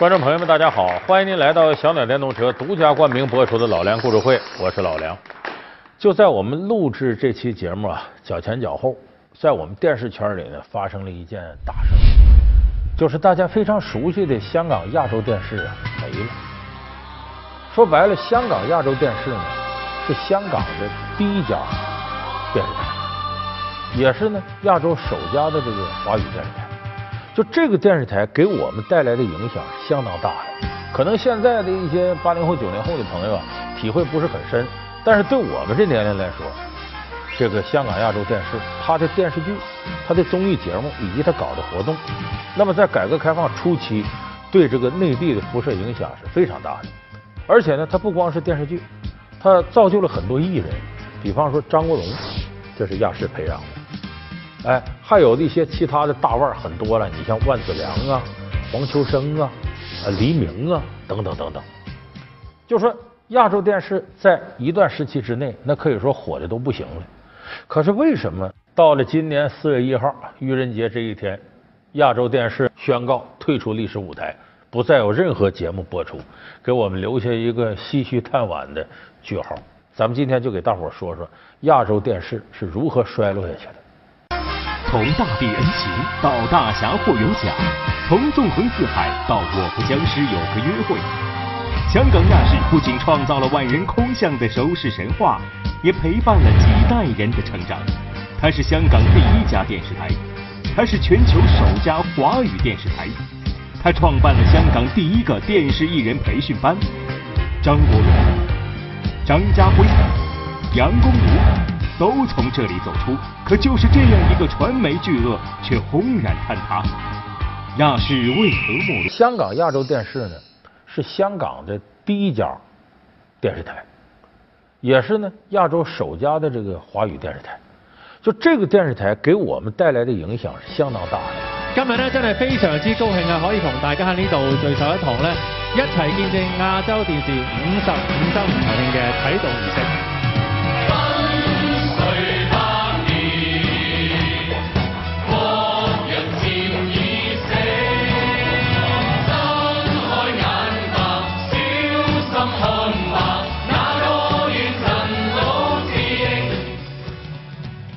观众朋友们，大家好！欢迎您来到小鸟电动车独家冠名播出的《老梁故事会》，我是老梁。就在我们录制这期节目啊，脚前脚后，在我们电视圈里呢，发生了一件大事，就是大家非常熟悉的香港亚洲电视啊没了。说白了，香港亚洲电视呢是香港的第一家电视台，也是呢亚洲首家的这个华语电视台。就这个电视台给我们带来的影响相当大的，可能现在的一些八零后、九零后的朋友啊，体会不是很深。但是对我们这年龄来说，这个香港亚洲电视，它的电视剧、它的综艺节目以及它搞的活动，那么在改革开放初期，对这个内地的辐射影响是非常大的。而且呢，它不光是电视剧，它造就了很多艺人，比方说张国荣，这是亚视培养的。哎，还有的一些其他的大腕很多了，你像万梓良啊、黄秋生啊、黎明啊等等等等。就说亚洲电视在一段时期之内，那可以说火的都不行了。可是为什么到了今年四月一号愚人节这一天，亚洲电视宣告退出历史舞台，不再有任何节目播出，给我们留下一个唏嘘叹惋的句号？咱们今天就给大伙说说亚洲电视是如何衰落下去的。从大地恩情到大侠霍元甲，从纵横四海到我和僵尸有个约会，香港亚视不仅创造了万人空巷的收视神话，也陪伴了几代人的成长。它是香港第一家电视台，它是全球首家华语电视台，它创办了香港第一个电视艺人培训班。张国荣、张家辉、杨恭如。都从这里走出，可就是这样一个传媒巨鳄，却轰然坍塌。亚视为何没落？香港亚洲电视呢，是香港的第一家电视台，也是呢亚洲首家的这个华语电视台。就这个电视台给我们带来的影响是相当大的。今日呢，真係非常之高興啊，可以同大家喺呢度聚首一堂呢，一齊見證亞洲電視五十五週年台慶嘅啟動儀式。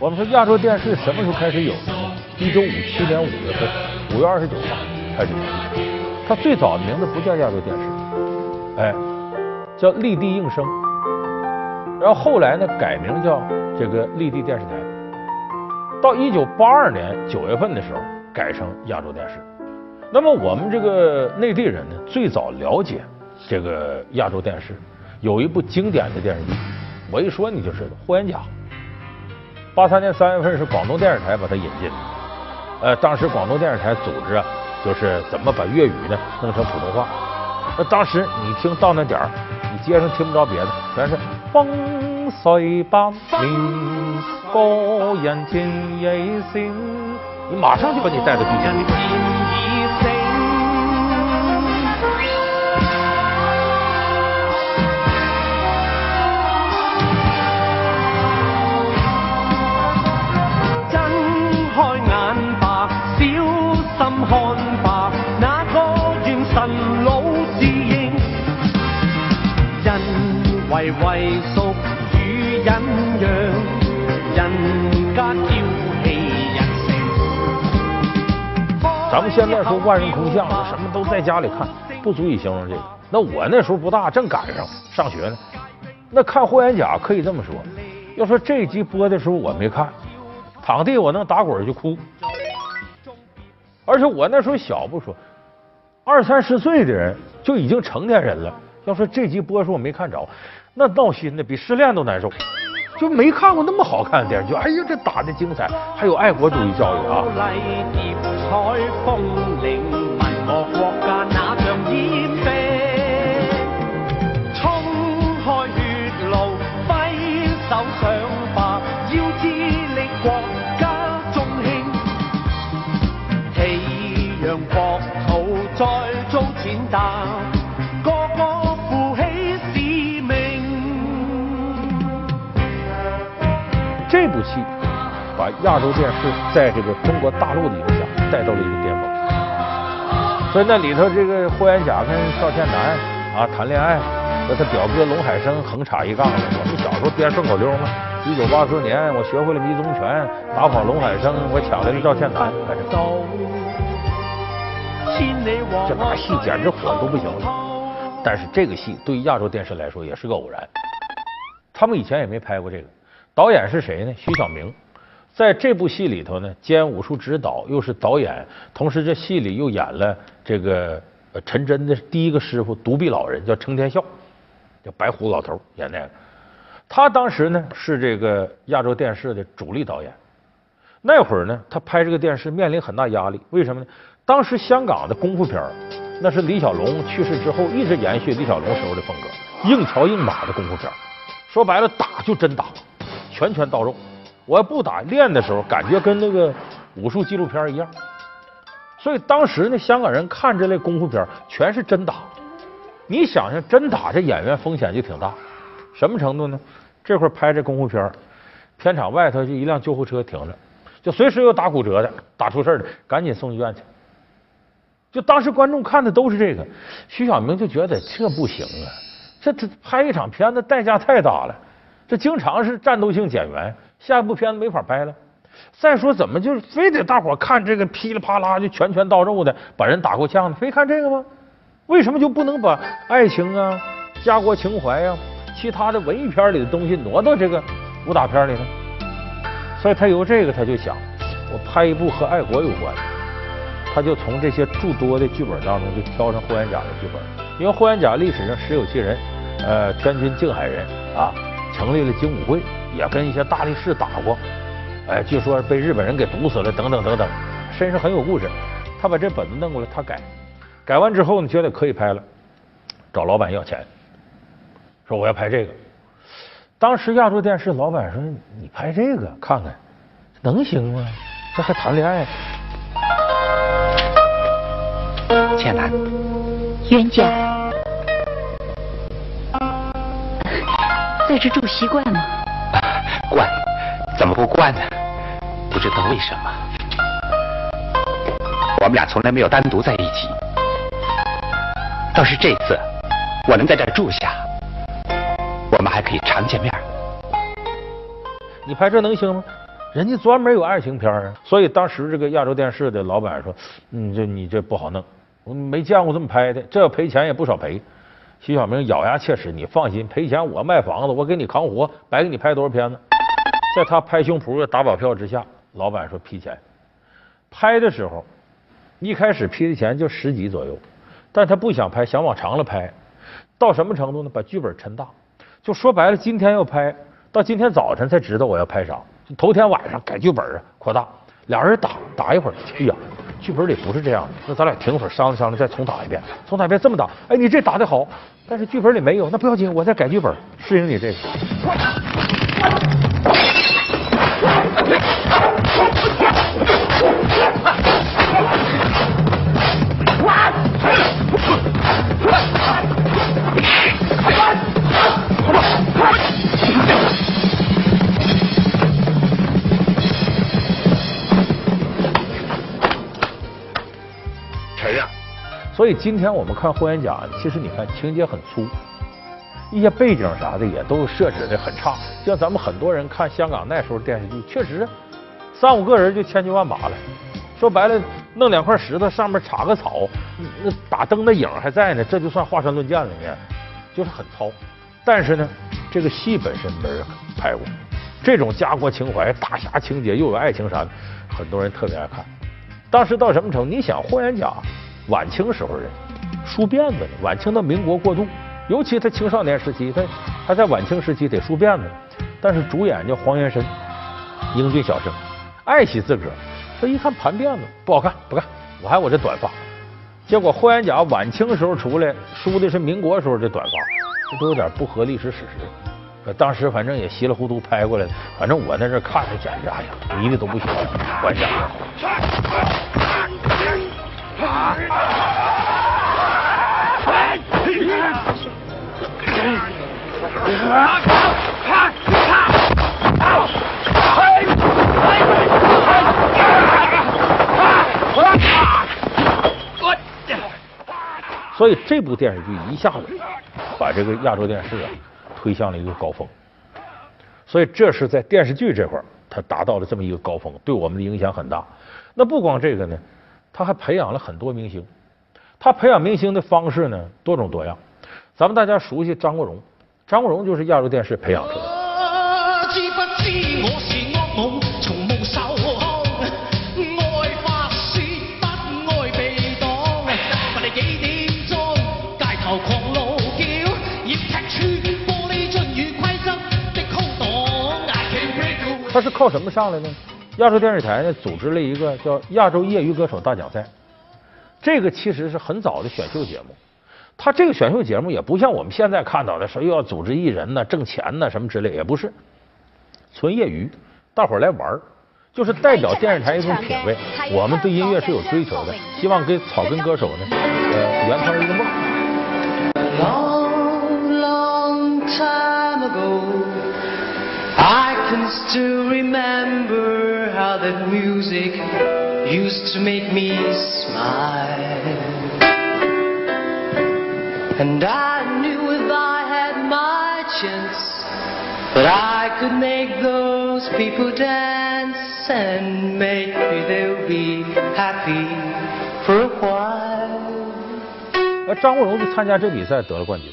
我们说亚洲电视什么时候开始有的？一九五七年五月份，五月二十九号开始成立。它最早的名字不叫亚洲电视，哎，叫立地应声。然后后来呢，改名叫这个立地电视台。到一九八二年九月份的时候，改成亚洲电视。那么我们这个内地人呢，最早了解这个亚洲电视，有一部经典的电视剧，我一说你就知道《霍元甲》。八三年三月份是广东电视台把它引进的，呃，当时广东电视台组织啊，就是怎么把粤语呢弄成普通话。那当时你听到那点儿，你街上听不着别的，全是风水百年，高人情义深，你马上就把你带到剧情为属与忍让，人家娇气人性。咱们现在说万人空巷，什么都在家里看，不足以形容这个。那我那时候不大，正赶上上学呢。那看霍元甲可以这么说，要说这集播的时候我没看，躺地我能打滚就哭。而且我那时候小不说，二三十岁的人就已经成年人了。要说这集播的时候我没看着。那闹心的比失恋都难受，就没看过那么好看的电视剧。哎呀，这打的精彩，还有爱国主义教育啊！亚洲电视在这个中国大陆的影响带到了一个巅峰。所以那里头这个霍元甲跟赵倩楠啊谈恋爱，和他表哥龙海生横插一杠子。我们小时候编顺口溜嘛，一九八四年我学会了迷踪拳，打跑龙海生，我抢来了赵倩楠。这打戏简直火的都不行了。但是这个戏对于亚洲电视来说也是个偶然，他们以前也没拍过这个。导演是谁呢？徐晓明。在这部戏里头呢，兼武术指导，又是导演，同时这戏里又演了这个陈真的第一个师傅独臂老人，叫程天笑，叫白胡子老头演那个。他当时呢是这个亚洲电视的主力导演。那会儿呢，他拍这个电视面临很大压力，为什么呢？当时香港的功夫片那是李小龙去世之后一直延续李小龙时候的风格，硬桥硬马的功夫片说白了，打就真打，拳拳到肉。我要不打练的时候，感觉跟那个武术纪录片一样。所以当时呢，香港人看这类功夫片全是真打。你想想，真打这演员风险就挺大，什么程度呢？这会儿拍这功夫片片场外头就一辆救护车停着，就随时有打骨折的、打出事的，赶紧送医院去。就当时观众看的都是这个，徐晓明就觉得这不行啊，这这拍一场片子代价太大了，这经常是战斗性减员。下一部片子没法拍了。再说，怎么就非得大伙看这个噼里啪啦就拳拳到肉的把人打过呛呢？非看这个吗？为什么就不能把爱情啊、家国情怀呀、其他的文艺片里的东西挪到这个武打片里呢？所以他由这个他就想，我拍一部和爱国有关的，他就从这些诸多的剧本当中就挑上霍元甲的剧本，因为霍元甲历史上实有其人，呃，天津静海人啊，成立了精武会。也跟一些大力士打过，哎，据说被日本人给毒死了，等等等等，身上很有故事。他把这本子弄过来，他改，改完之后呢，觉得可以拍了，找老板要钱，说我要拍这个。当时亚洲电视老板说：“你拍这个看看，能行吗？这还谈恋爱？”倩楠，冤家，在这住习惯吗？怎么不惯呢？不知道为什么，我们俩从来没有单独在一起。倒是这次，我能在这儿住下，我们还可以常见面。你拍这能行吗？人家专门有爱情片啊。所以当时这个亚洲电视的老板说：“你，这你这不好弄，我没见过这么拍的，这要赔钱也不少赔。”徐小明咬牙切齿：“你放心，赔钱我卖房子，我给你扛活，白给你拍多少片子。”在他拍胸脯打保票之下，老板说批钱。拍的时候，一开始批的钱就十几左右，但他不想拍，想往长了拍。到什么程度呢？把剧本抻大。就说白了，今天要拍到今天早晨才知道我要拍啥。头天晚上改剧本啊，扩大。俩人打打一会儿，哎呀，剧本里不是这样的。那咱俩停会儿商量商量，再重打一遍。重打一遍这么打，哎，你这打的好，但是剧本里没有，那不要紧，我再改剧本，适应你这个。所以今天我们看霍元甲，其实你看情节很粗，一些背景啥的也都设置的很差。像咱们很多人看香港那时候电视剧，确实三五个人就千军万马了。说白了，弄两块石头上面插个草，那打灯的影还在呢，这就算华山论剑了呢，就是很糙。但是呢，这个戏本身没人拍过，这种家国情怀、大侠情节又有爱情啥的，很多人特别爱看。当时到什么程度？你想霍元甲。晚清时候人梳辫子，晚清到民国过渡，尤其他青少年时期，他他在晚清时期得梳辫子。但是主演叫黄元申，英俊小生，爱惜自个儿。说一看盘辫子不好看，不干，我还我这短发。结果霍元甲晚清时候出来梳的是民国时候的短发，这都有点不合历史史实。当时反正也稀里糊涂拍过来的，反正我在这看着简直哎呀，迷的都不行，幻想。所以这部电视剧一下子把这个亚洲电视啊推向了一个高峰。所以这是在电视剧这块儿，它达到了这么一个高峰，对我们的影响很大。那不光这个呢，他还培养了很多明星。他培养明星的方式呢多种多样。咱们大家熟悉张国荣，张国荣就是亚洲电视培养出来的。他是靠什么上来呢？亚洲电视台呢组织了一个叫亚洲业余歌手大奖赛，这个其实是很早的选秀节目。他这个选秀节目也不像我们现在看到的说又要组织艺人呢、挣钱呢什么之类，也不是，纯业余，大伙儿来玩儿，就是代表电视台一种品味。我们对音乐是有追求的，希望给草根歌手呢，呃，圆他一个梦。And I knew if I had my chance that I could make those people dance and maybe they'll be happy for a while. 呃，张国荣就参加这比赛得了冠军，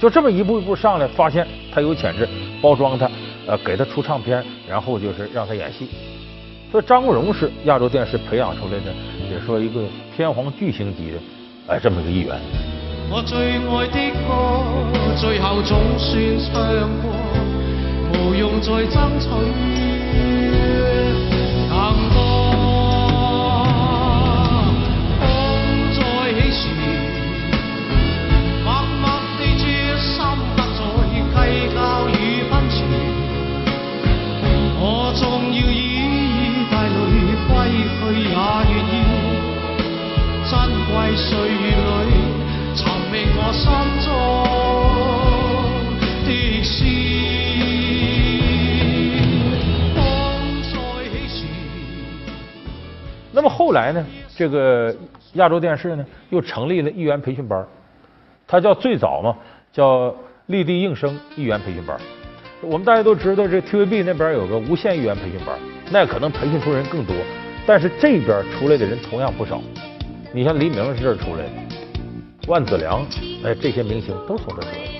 就这么一步一步上来，发现他有潜质，包装他，呃，给他出唱片，然后就是让他演戏。所以张国荣是亚洲电视培養出來的，也說一個天皇巨星級的，哎，這麼一個藝員。我最爱的歌，最后总算唱过，无用再争取。后来呢，这个亚洲电视呢又成立了艺员培训班，它叫最早嘛叫立地应声艺员培训班。我们大家都知道，这 TVB 那边有个无线艺员培训班，那可能培训出人更多，但是这边出来的人同样不少。你像黎明是这儿出来的，万梓良，哎，这些明星都從這出来的。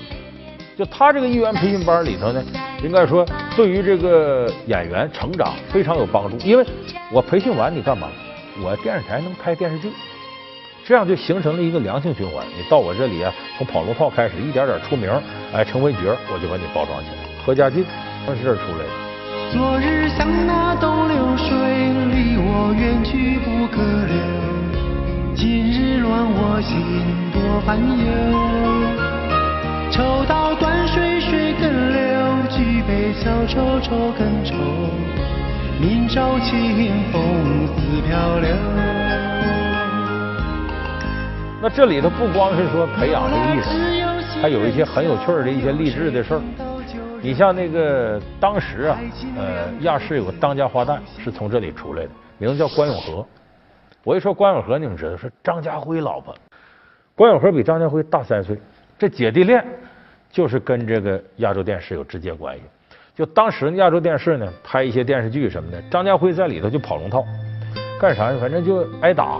就他这个艺员培训班里头呢，应该说对于这个演员成长非常有帮助，因为我培训完你干嘛？我电视台能拍电视剧，这样就形成了一个良性循环。你到我这里啊，从跑龙套开始，一点点出名，哎，成为角，我就把你包装起来。何家勁他是這兒出来的。昨日像那东流水，离我远去不可留。今日乱我心多烦忧。抽刀断水水更流，举杯消愁愁更愁。明朝清风似飘流。那这里头不光是说培養這個藝人，還有一些很有趣的一些励志的事儿。你像那个当时啊，呃，亚视有个当家花旦是从这里出来的，名字叫關詠荷。我一說關詠荷，你们知道是张家辉老婆。關詠荷比张家辉大三岁，这姐弟恋就是跟这个亚洲电视有直接关系。就当时亚洲电视呢拍一些电视剧什么的，张家辉在里头就跑龙套，干啥呢？反正就挨打，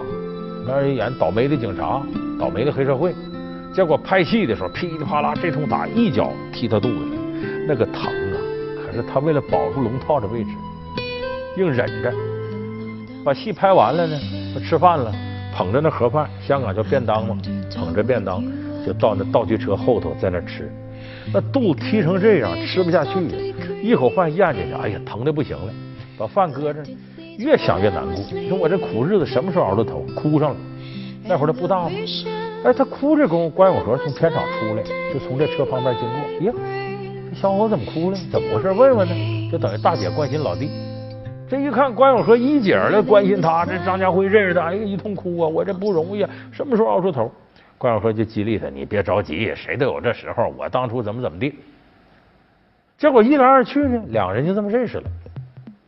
那演倒霉的警察，倒霉的黑社会。结果拍戏的时候噼里啪啦这通打，一脚踢他肚子，那个疼啊！可是他为了保住龙套的位置，硬忍着。把戏拍完了呢，吃饭了，捧着那盒饭，香港叫便当嘛，捧着便当就到那道具车后头在那吃，那肚踢成这样，吃不下去，一口饭咽进去，哎呀，疼的不行了，把饭搁着，越想越难过。你说我这苦日子什么时候熬到头？哭上了。那会儿他不大吗？哎，他哭着功夫，關詠荷從片场出来，就从这车旁邊經過，呀，这小伙怎么哭了？怎么回事？问问呢，就等于大姐关心老弟。这一看关永和一姐來關心他，这张家辉认识他，哎呀，一通哭啊！我这不容易啊，什么时候熬出头？关永和就激励他，你别着急，谁都有这时候。我当初怎么怎么地。结果一来二去呢，兩人就这么认识了。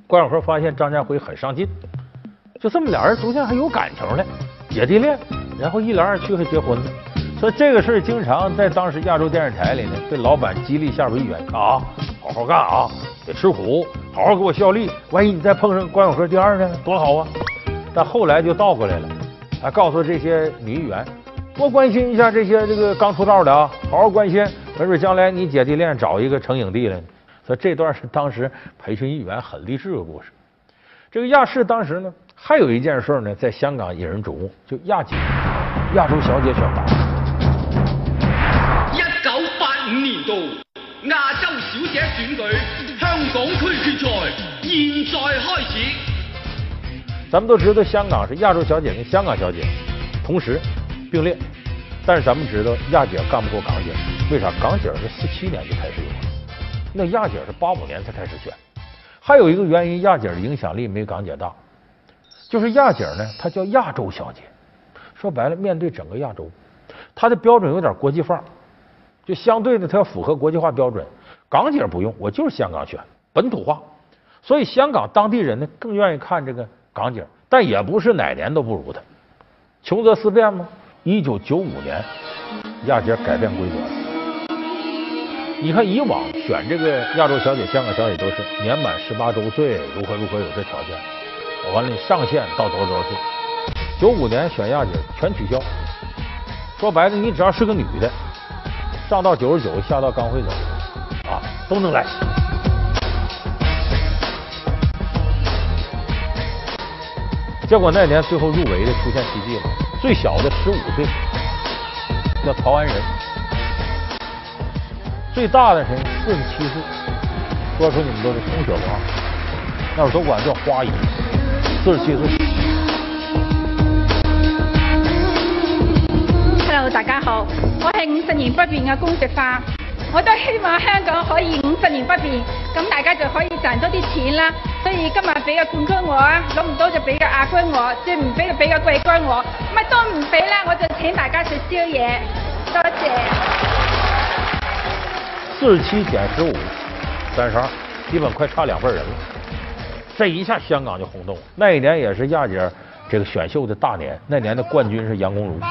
關詠荷发现张家辉很上进，就这么俩人逐渐还有感情了，姐弟恋然后一来二去还结婚了。所以这个事儿经常在当时亚洲电视台里呢，被老板激励下边一员啊，好好干啊，得吃苦，好好给我效力。万一你再碰上关永和第二呢，多好啊！但后来就倒过来了，还告诉这些女议员，多关心一下这些这个刚出道的啊，好好关心，没准将来你姐弟恋找一个成影帝了。所以这段是当时培训议员很励志的故事。这个亚视当时呢，还有一件事呢，在香港引人瞩目，就亚姐，亚洲小姐选拔。一九八五年度亚洲小姐选举香港区决赛现在开始。咱们都知道，香港是亚洲小姐跟香港小姐同时并列，但是咱们知道亚姐干不过港姐，为啥？港姐是四七年就开始有了，那亚姐是八五年才开始选。还有一个原因，亚姐的影响力没港姐大，就是亚姐呢，她叫亚洲小姐，说白了，面对整个亚洲，她的标准有点国际范儿，就相对的，她要符合国际化标准。港姐不用，我就是香港选，本土化，所以香港当地人呢更愿意看这个港姐，但也不是哪年都不如她。穷则思变吗？一九九五年，亚姐改变规则了。你看，以往选这个亚洲小姐、香港小姐都是年满十八周岁，如何如何有这条件，完了上限到多少多少岁。九五年选亚姐全取消，说白了，你只要是个女的，上到九十九，下到刚会走，啊，都能来。结果那年最后入围的出现奇迹了，最小的十五岁，叫曹安仁。最大的是四十七岁，说出你们都是同学吧？那会儿都管叫花姨，四十七岁。Hello，大家好，我係五十年不變嘅公職花，我都希望香港可以五十年不變，咁大家就可以賺多啲錢啦。所以今日俾个冠军我啊，攞唔到就俾个亚军我，即係唔俾就俾个季军我，乜都唔俾啦，我就请大家食宵夜，多谢。四十七减十五，三十二，基本快差两份人了。这一下香港就轰动了。那一年也是亚姐这个选秀的大年，那年的冠军是杨恭如。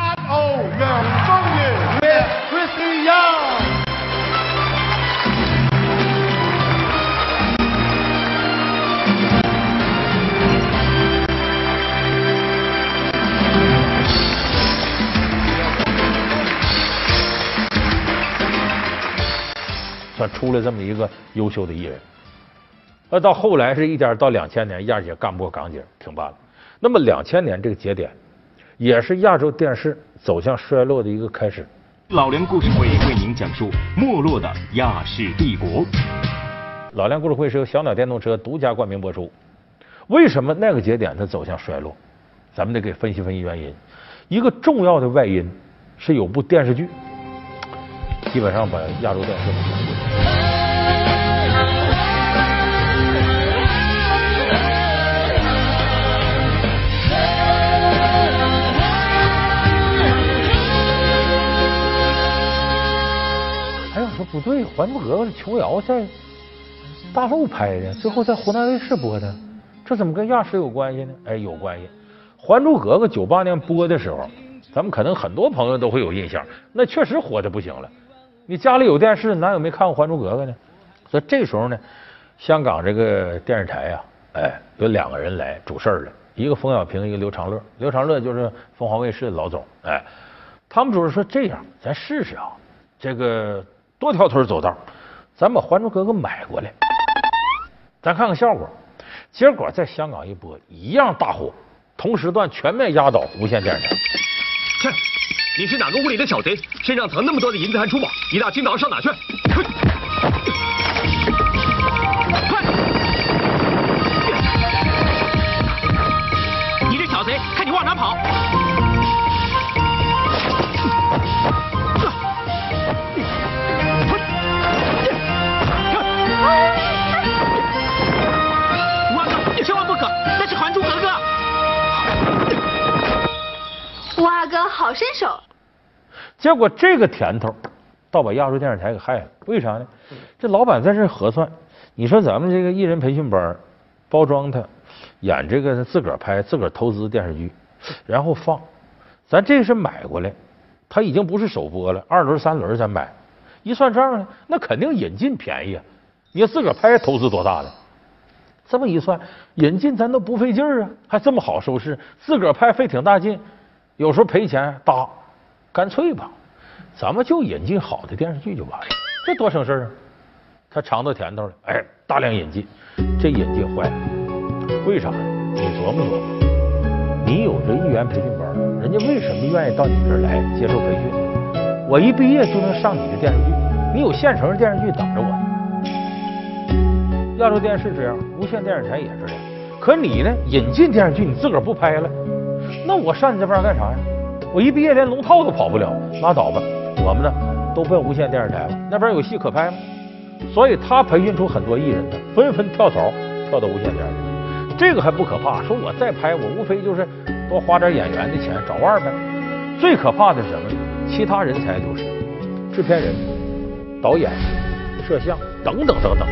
算出来这么一个优秀的艺人。那到后来是一点到两千年，亚姐干不过港姐，停办了。那么两千年这个节点，也是亚洲电视走向衰落的一个开始。老梁故事会为您讲述没落的亚视帝国。老梁故事会是由小鸟电动车独家冠名播出。为什么那个节点它走向衰落？咱们得给分析分析原因。一个重要的外因是有部电视剧，基本上把亚洲电视哎呀，这不对，《还珠格格》是琼瑶在大陆拍的，最后在湖南卫视播的，这怎么跟亚视有关系呢？哎，有关系。《还珠格格》九八年播的时候，咱们可能很多朋友都会有印象，那确实火的不行了。你家里有电视，哪有没看过《还珠格格》呢？所以这时候呢，香港这个电视台呀、哎，有两个人来主事儿了，一个冯小平，一个刘长乐。刘长乐就是凤凰卫视的老总，哎，他们主任说这样，咱试试啊，这个多条腿走道，咱把《还珠格格》买过来，咱看看效果。结果在香港一播，一样大火，同时段全面压倒无线电视台。你是哪个屋里的小贼？身上藏那么多的银子还珠宝，一大清早上哪去？结果这个甜头倒把亚洲电视台给害了。为啥呢？这老板在这核算，你说咱们这个艺人培训班包装他，演这个自个儿拍、自个儿投资电视剧，然后放，咱这是买过来，他已经不是首播了，二轮、三轮咱买。一算账呢，那肯定引进便宜啊！你自个儿拍投资多大的？这么一算，引进咱都不费劲儿啊，还这么好收视，自个儿拍费挺大劲，有时候赔钱搭，干脆吧，咱们就引进好的电视剧就完了，这多省事儿啊！他尝到甜头了，哎，大量引进，这引进坏了，为啥呢？你琢磨琢磨，你有这艺员培训班，人家为什么愿意到你这儿来接受培训？我一毕业就能上你的电视剧，你有现成的电视剧等着我。亚洲电视这样，无线电视台也是这样。可你呢？引进电视剧你自个儿不拍了，那我上你这班干啥呀？我一毕业连龙套都跑不了，拉倒吧。我们呢都奔无线电视台了，那边有戏可拍吗？所以他培训出很多艺人呢，纷纷跳槽跳到无线电视台。这个还不可怕，说我再拍，我无非就是多花点演员的钱找腕呗。最可怕的是什么？其他人才就是制片人、导演、摄像等等等等。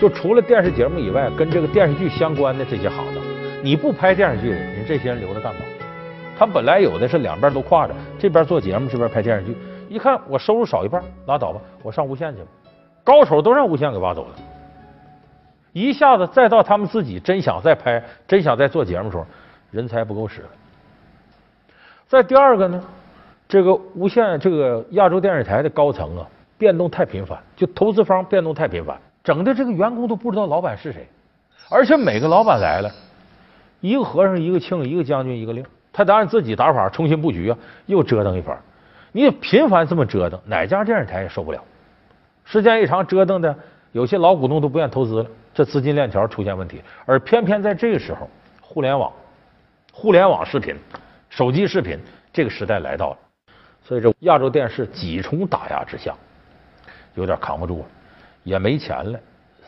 就除了电视节目以外，跟这个电视剧相关的这些行当，你不拍电视剧，你这些人留着干嘛？他本来有的是两边都挎着，这边做节目，这边拍电视剧。一看我收入少一半，拉倒吧，我上无线去吧。高手都让无线给挖走了，一下子再到他们自己真想再拍、真想再做节目的时候，人才不够使了。再第二个呢，这个无线这个亚洲电视台的高层啊，变动太频繁，就投资方变动太频繁，整的这个员工都不知道老板是谁，而且每个老板来了，一个和尚一个庆，一个将军一个令，他得按自己打法重新布局啊，又折腾一番。你频繁这么折腾，哪家电视台也受不了。时间一长，折腾的有些老股东都不愿投资了，这资金链条出现问题。而偏偏在这个时候，互联网、互联网视频、手机视频这个时代来到了，所以这亚洲电视几重打压之下，有点扛不住了，也没钱了。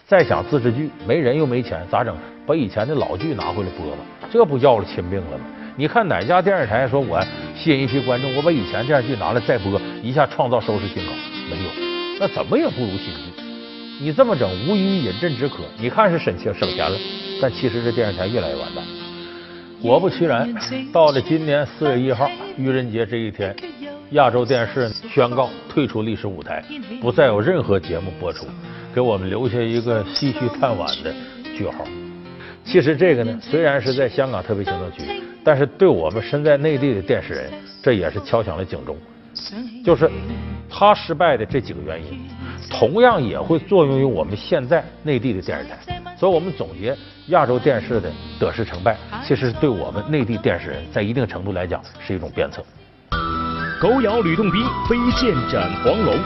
再想自制剧，没人又没钱，咋整？把以前的老剧拿回来播吧，这不要了亲命了吗？你看哪家电视台说我吸引一批观众，我把以前电视剧拿来再播，一下创造收视新高？没有，那怎么也不如新剧。你这么整，无疑饮鸩止渴。你看是省钱省钱了，但其实这电视台越来越完蛋。果不其然，到了今年四月一号愚人节这一天，亚洲电视宣告退出历史舞台，不再有任何节目播出，给我们留下一个唏嘘叹惋的句号。其实这个呢，虽然是在香港特别行政区，但是对我们身在内地的电视人，这也是敲响了警钟。就是他失败的这几个原因，同样也会作用于我们现在内地的电视台。所以我们总结亚洲电视的得失成败，其实对我们内地电视人在一定程度来讲是一种鞭策。狗咬吕洞宾，飞剑斩黄龙。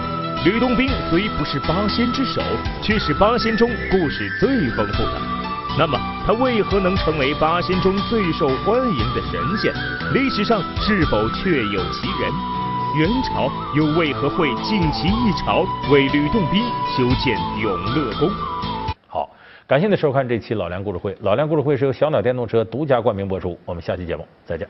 吕洞宾虽不是八仙之首，却是八仙中故事最丰富的。那么，他为何能成为八仙中最受欢迎的神仙？历史上是否确有其人？元朝又为何会尽其一朝为吕洞宾修建永乐宫？好，感谢您收看这期老梁故事会。老梁故事会是由小鸟电动车独家冠名播出。我们下期节目再见。